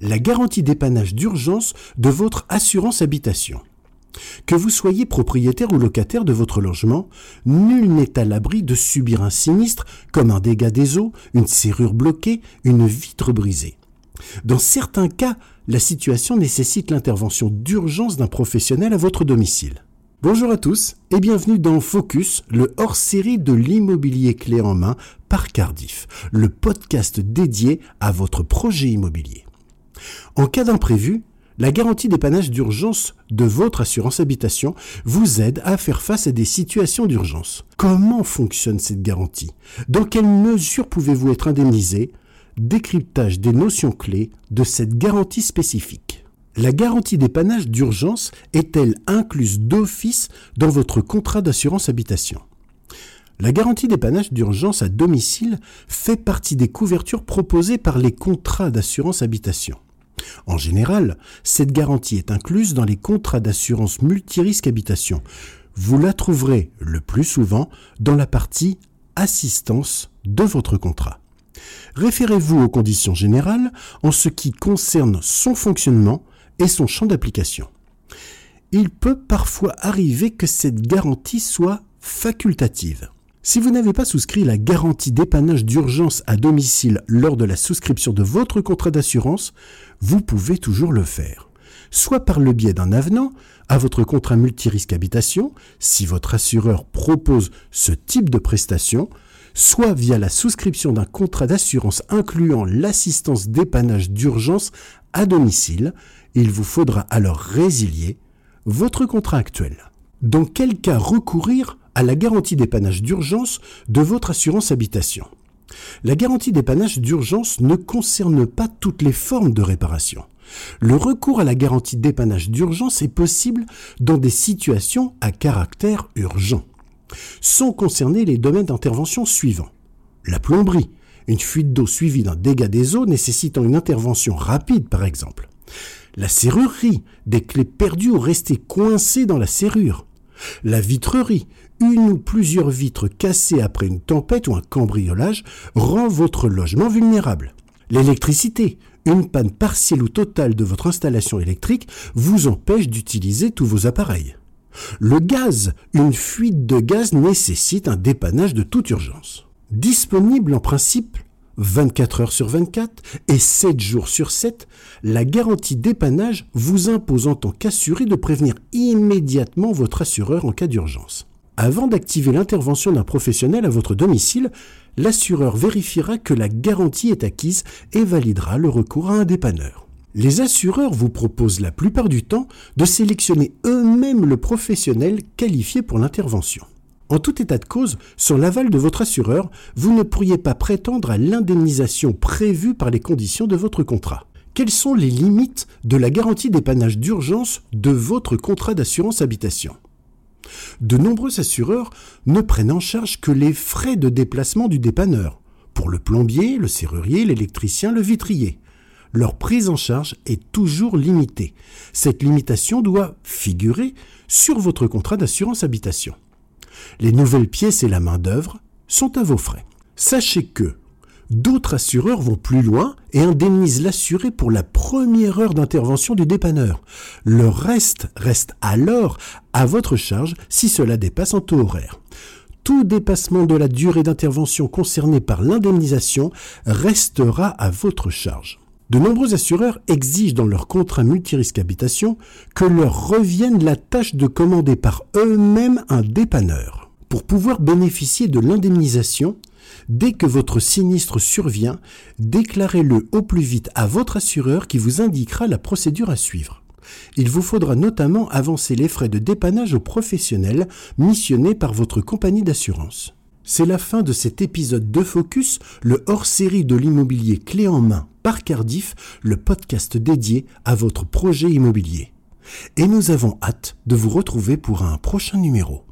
la garantie dépannage d'urgence de votre assurance habitation. Que vous soyez propriétaire ou locataire de votre logement, nul n'est à l'abri de subir un sinistre comme un dégât des eaux, une serrure bloquée, une vitre brisée. Dans certains cas, la situation nécessite l'intervention d'urgence d'un professionnel à votre domicile. Bonjour à tous et bienvenue dans Focus, le hors-série de l'immobilier clé en main par Cardiff, le podcast dédié à votre projet immobilier. En cas d'imprévu, la garantie dépannage d'urgence de votre assurance habitation vous aide à faire face à des situations d'urgence. Comment fonctionne cette garantie? Dans quelle mesure pouvez-vous être indemnisé? Décryptage des notions clés de cette garantie spécifique. La garantie dépannage d'urgence est-elle incluse d'office dans votre contrat d'assurance habitation? La garantie dépannage d'urgence à domicile fait partie des couvertures proposées par les contrats d'assurance habitation. En général, cette garantie est incluse dans les contrats d'assurance multirisque habitation. Vous la trouverez le plus souvent dans la partie assistance de votre contrat. Référez-vous aux conditions générales en ce qui concerne son fonctionnement et son champ d'application. Il peut parfois arriver que cette garantie soit facultative. Si vous n'avez pas souscrit la garantie dépannage d'urgence à domicile lors de la souscription de votre contrat d'assurance, vous pouvez toujours le faire. Soit par le biais d'un avenant à votre contrat multirisque habitation, si votre assureur propose ce type de prestation, soit via la souscription d'un contrat d'assurance incluant l'assistance dépannage d'urgence à domicile, il vous faudra alors résilier votre contrat actuel. Dans quel cas recourir à la garantie dépannage d'urgence de votre assurance habitation. La garantie dépannage d'urgence ne concerne pas toutes les formes de réparation. Le recours à la garantie dépannage d'urgence est possible dans des situations à caractère urgent. Sont concernés les domaines d'intervention suivants. La plomberie, une fuite d'eau suivie d'un dégât des eaux nécessitant une intervention rapide par exemple. La serrurerie, des clés perdues ou restées coincées dans la serrure. La vitrerie, une ou plusieurs vitres cassées après une tempête ou un cambriolage rend votre logement vulnérable. L'électricité, une panne partielle ou totale de votre installation électrique vous empêche d'utiliser tous vos appareils. Le gaz, une fuite de gaz nécessite un dépannage de toute urgence. Disponible en principe 24 heures sur 24 et 7 jours sur 7, la garantie dépannage vous impose en tant qu'assuré de prévenir immédiatement votre assureur en cas d'urgence. Avant d'activer l'intervention d'un professionnel à votre domicile, l'assureur vérifiera que la garantie est acquise et validera le recours à un dépanneur. Les assureurs vous proposent la plupart du temps de sélectionner eux-mêmes le professionnel qualifié pour l'intervention. En tout état de cause, sans l'aval de votre assureur, vous ne pourriez pas prétendre à l'indemnisation prévue par les conditions de votre contrat. Quelles sont les limites de la garantie dépannage d'urgence de votre contrat d'assurance habitation? De nombreux assureurs ne prennent en charge que les frais de déplacement du dépanneur, pour le plombier, le serrurier, l'électricien, le vitrier. Leur prise en charge est toujours limitée. Cette limitation doit figurer sur votre contrat d'assurance habitation. Les nouvelles pièces et la main-d'œuvre sont à vos frais. Sachez que D'autres assureurs vont plus loin et indemnisent l'assuré pour la première heure d'intervention du dépanneur. Le reste reste alors à votre charge si cela dépasse en taux horaire. Tout dépassement de la durée d'intervention concernée par l'indemnisation restera à votre charge. De nombreux assureurs exigent dans leur contrat multirisque habitation que leur revienne la tâche de commander par eux-mêmes un dépanneur. Pour pouvoir bénéficier de l'indemnisation, Dès que votre sinistre survient, déclarez-le au plus vite à votre assureur qui vous indiquera la procédure à suivre. Il vous faudra notamment avancer les frais de dépannage aux professionnels missionnés par votre compagnie d'assurance. C'est la fin de cet épisode de Focus, le hors-série de l'immobilier clé en main par Cardiff, le podcast dédié à votre projet immobilier. Et nous avons hâte de vous retrouver pour un prochain numéro.